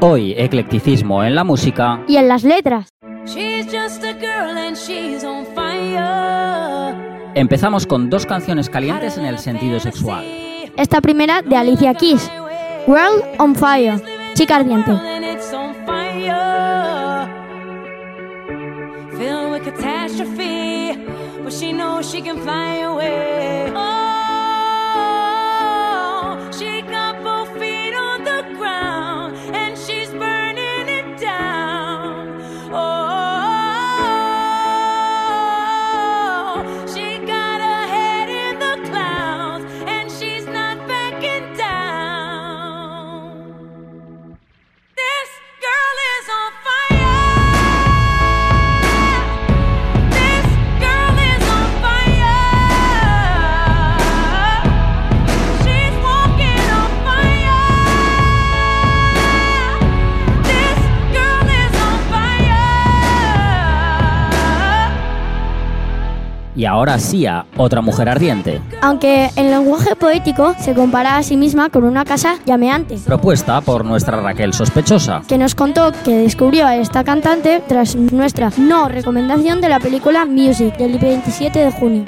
Hoy, eclecticismo en la música y en las letras. Empezamos con dos canciones calientes en el sentido sexual. Esta primera de Alicia Keys, World on Fire, chica ardiente. Ahora Sia, otra mujer ardiente. Aunque en lenguaje poético se compara a sí misma con una casa llameante. Propuesta por nuestra Raquel sospechosa. Que nos contó que descubrió a esta cantante tras nuestra no recomendación de la película Music del 27 de junio.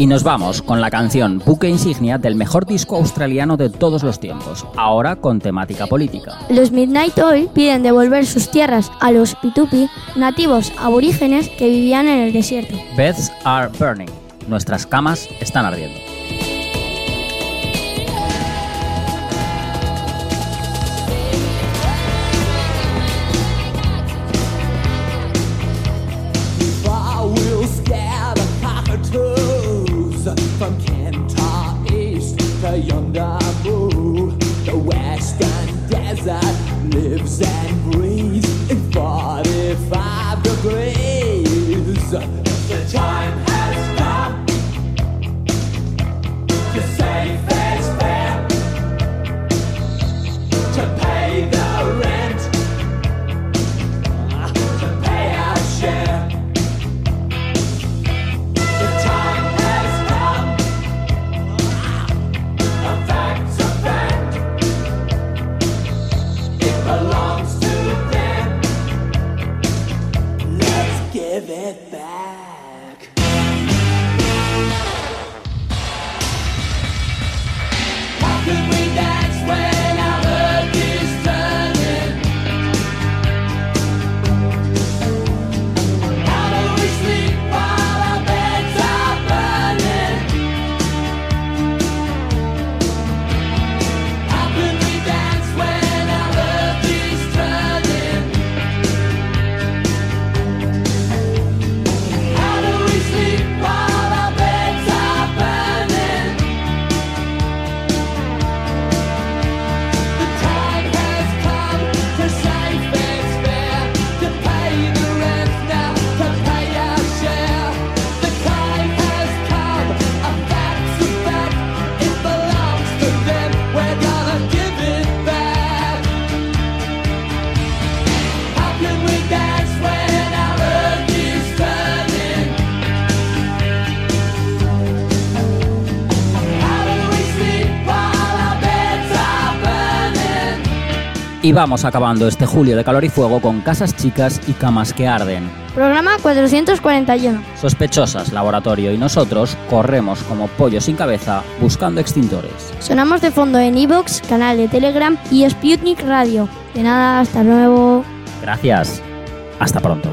Y nos vamos con la canción buque insignia del mejor disco australiano de todos los tiempos, ahora con temática política. Los Midnight Oil piden devolver sus tierras a los Pitupi, nativos aborígenes que vivían en el desierto. Beds are burning. Nuestras camas están ardiendo. Jesus. Y vamos acabando este julio de calor y fuego con casas chicas y camas que arden. Programa 441. Sospechosas, laboratorio y nosotros corremos como pollos sin cabeza buscando extintores. Sonamos de fondo en Evox, canal de Telegram y Sputnik Radio. De nada, hasta luego. Gracias. Hasta pronto.